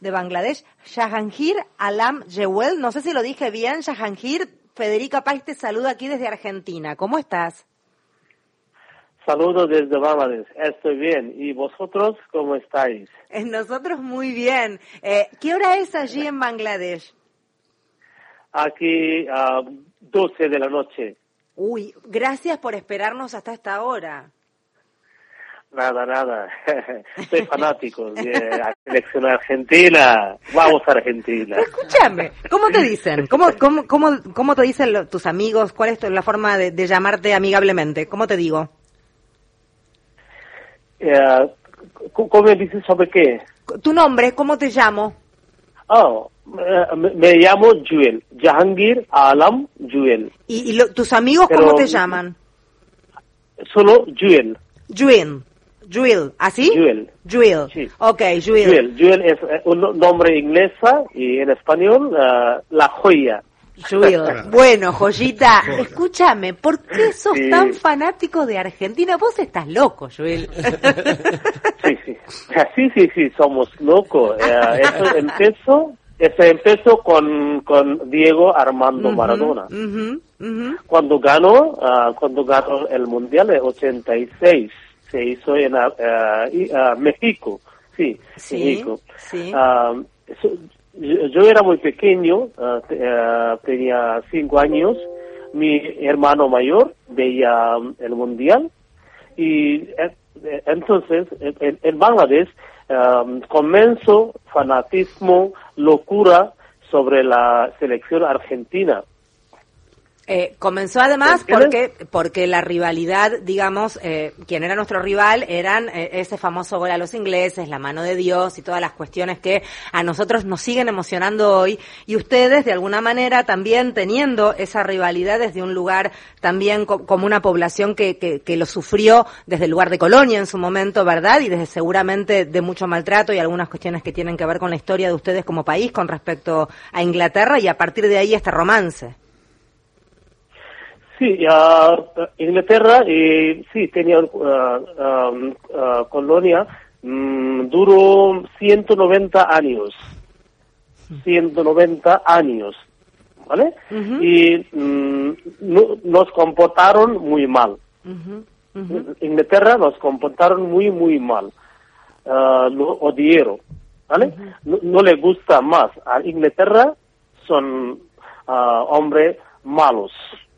de Bangladesh, Jahangir Alam Jewel. No sé si lo dije bien, Jahangir. Federica Pais te saluda aquí desde Argentina. ¿Cómo estás? Saludos desde Bangladesh. Estoy bien. ¿Y vosotros cómo estáis? Nosotros muy bien. Eh, ¿Qué hora es allí en Bangladesh? Aquí a 12 de la noche. Uy, gracias por esperarnos hasta esta hora. Nada, nada. Soy fanático de la selección argentina. Vamos a Argentina. Escúchame, ¿cómo te dicen? ¿Cómo, cómo, cómo, cómo te dicen tus amigos? ¿Cuál es la forma de, de llamarte amigablemente? ¿Cómo te digo? Eh, ¿Cómo me dices sobre qué? ¿Tu nombre? ¿Cómo te llamo? Oh, me, me llamo Juel. Jahangir Alam Juel. ¿Y, y lo- tus amigos Pero- cómo te llaman? Solo Juel. Juel. Juel, ¿así? Juel. Juel. Sí. Ok, Juel. Juel. Juel es eh, un nombre inglesa y en español eh, la joya. Juel. Bueno, joyita, escúchame, ¿por qué sos Sí. tan fanático de Argentina? Vos estás loco, Joel. Sí, sí. Sí, sí, sí, somos locos. Eh, eso empezó, eso empezó con, con Diego Armando Maradona. Ujú, ujú. Cuando ganó, ah, cuando ganó el Mundial de 86, se hizo en ah, México. Sí, Sí, México. sí. Yo, yo era muy pequeño, te- tenía cinco años. Mi hermano mayor veía um, el Mundial y eh, eh, entonces en, en- en Bangladesh um, comenzó fanatismo, locura sobre la selección argentina. Eh, comenzó además porque porque la rivalidad, digamos, eh, quien era nuestro rival eran eh, ese famoso gol a los ingleses, la mano de Dios y todas las cuestiones que a nosotros nos siguen emocionando hoy y ustedes de alguna manera también teniendo esa rivalidad desde un lugar también co- como una población que, que, que lo sufrió desde el lugar de colonia en su momento, ¿verdad? Y desde seguramente de mucho maltrato y algunas cuestiones que tienen que ver con la historia de ustedes como país con respecto a Inglaterra y a partir de ahí este romance. Sí, Inglaterra eh, sí tenía ah, colonia, mm, duró 190 años, 190 años, ¿vale? Y mm, no- nos comportaron muy mal. Inglaterra nos comportaron muy, muy mal. Lo odiaron, ¿vale? no, no le gusta más. A Inglaterra son hombres malos.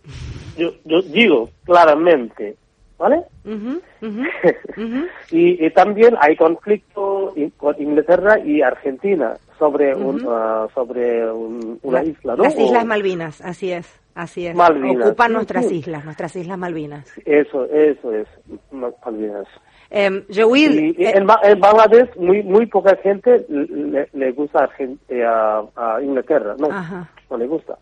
Yo, yo digo claramente, ¿vale? Y, y también hay conflicto con Inglaterra y Argentina sobre un, ah, sobre un- una La- isla, ¿no? Las Islas Malvinas, así es, así es. Malvinas. Ocupan nuestras islas, nuestras Islas Malvinas. Eso, eso es, Mal- Malvinas. Eh, Joel, Y eh, en, Ba- en Bangladesh muy muy poca gente le, le gusta eh, a- a Inglaterra, no, Ajá. no le gusta.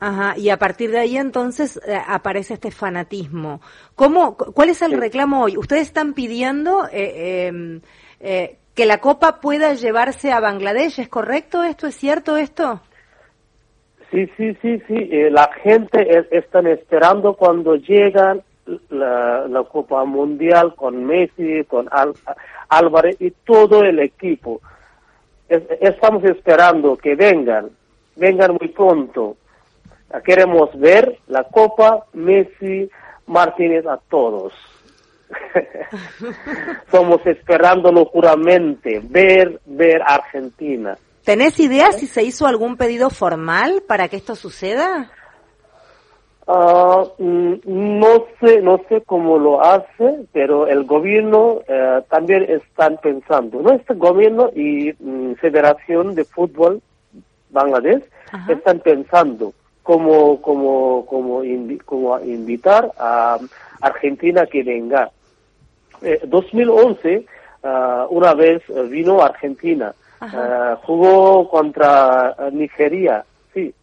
Ajá, y a partir de ahí entonces eh, aparece este fanatismo. ¿Cómo, cu- ¿Cuál es el reclamo hoy? Ustedes están pidiendo eh, eh, eh, que la Copa pueda llevarse a Bangladesh, ¿es correcto esto? ¿Es cierto esto? Sí, sí, sí, sí. eh, la gente es- están esperando cuando llegan la, la Copa Mundial con Messi, con Al- Álvarez y todo el equipo. Es- estamos esperando que vengan, vengan muy pronto. Queremos ver la Copa, Messi, Martínez a todos. Somos esperando locuramente ver, ver Argentina. ¿Tenés idea si se hizo algún pedido formal para que esto suceda? Mm, no sé, no sé cómo lo hace, pero el gobierno eh, también están pensando. Nuestro gobierno y mm, Federación de Fútbol Bangladesh Ajá. están pensando cómo, cómo, invi- cómo invitar a Argentina que venga. Eh, 2011, ah, una vez vino a Argentina, Ah, jugó contra eh, Nigeria, sí.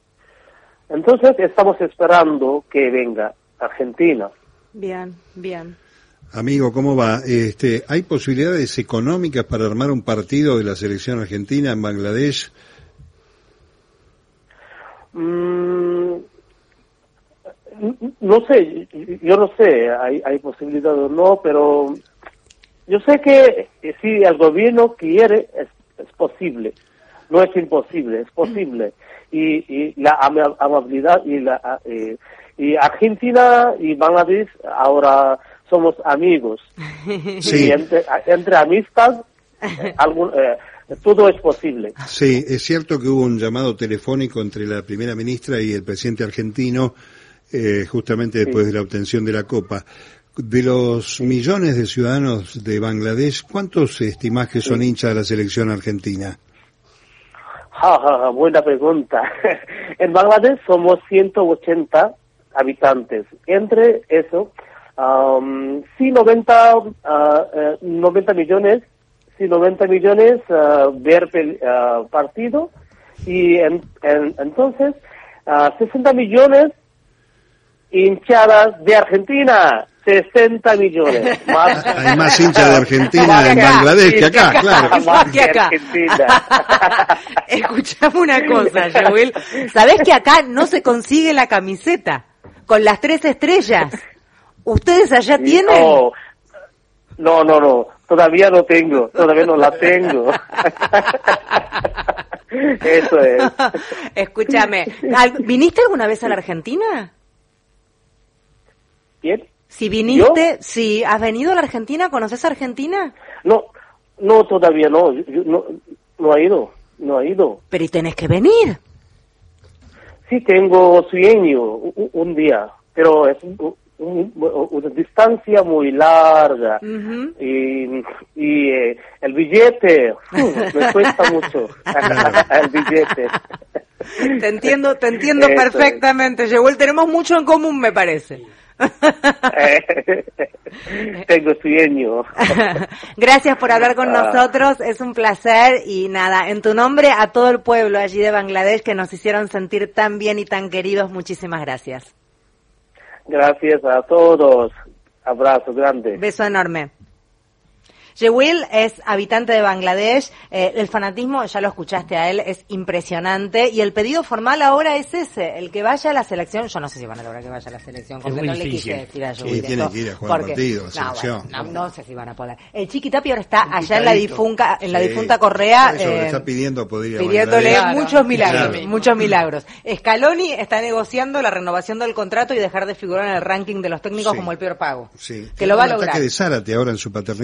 Entonces estamos esperando que venga Argentina. Bien, bien. Amigo, ¿cómo va? Este, ¿Hay posibilidades económicas para armar un partido de la selección argentina en Bangladesh? Mm, no sé, yo no sé, hay, hay posibilidad o no, pero yo sé que eh, si el gobierno quiere, es, es posible. no es imposible, es posible. Y, y la ama- amabilidad y la eh, y Argentina y Bangladesh ahora somos amigos. Sí. Y entre, entre amistad algún, eh, todo es posible. Sí, es cierto que hubo un llamado telefónico entre la primera ministra y el presidente argentino eh, justamente después de la obtención de la Copa. De los millones de ciudadanos de Bangladesh, ¿cuántos estimás que son hinchas de la selección argentina? Ja, ja, ja, buena pregunta. en Bangladesh somos 180 habitantes. Entre eso, um, sí 90, ah, eh, 90 millones, sí 90 millones ah, ver ah, partido y en- en- entonces ah, 60 millones hinchadas de Argentina. 60 millones. Más, Hay más hinchas de Argentina en Bangladesh que acá, claro. más que acá. Escuchame una cosa, Joel. ¿Sabés que acá no se consigue la camiseta con las tres estrellas? ¿Ustedes allá tienen? No, no, no, no, todavía no tengo, todavía no la tengo. Eso es. Escúchame, ¿al- ¿viniste alguna vez a la Argentina? Si viniste, si has venido a la Argentina, ¿conoces Argentina? No, no, todavía no, yo no, no ha ido, no ha ido. Pero y tenés que venir. Sí tengo sueño un, un día, pero es un- un- una distancia muy larga y, y eh, el billete me cuesta mucho el billete. Te entiendo, te entiendo Eso es. perfectamente, Joel. Tenemos mucho en común, me parece. Tengo sueño. Gracias por hablar con Ah. nosotros, es un placer y nada, en tu nombre a todo el pueblo allí de Bangladesh que nos hicieron sentir tan bien y tan queridos, muchísimas gracias. Gracias a todos. Abrazo grande. Beso enorme. Jewel es habitante de Bangladesh, eh, el fanatismo, ya lo escuchaste a él, es impresionante y el pedido formal ahora es ese, el que vaya a la selección, yo no sé si van a lograr que vaya a la selección, porque muy no le difícil. quise decir a Sí, Jewel tiene que ir a jugar porque- partido, la no, selección. bueno, no, no sé si van a poder. El Chiqui Tapia ahora está allá en la difunta, en la Sí, difunta Correa, eso le eh, está pidiendo poder ir a pidiéndole muchos milagros, Claro. muchos milagros. Scaloni está negociando la renovación del contrato y dejar de figurar en el ranking de los técnicos Sí. como el peor pago. Sí. Que lo va a lograr. ataque de Zárate ahora en su paternidad.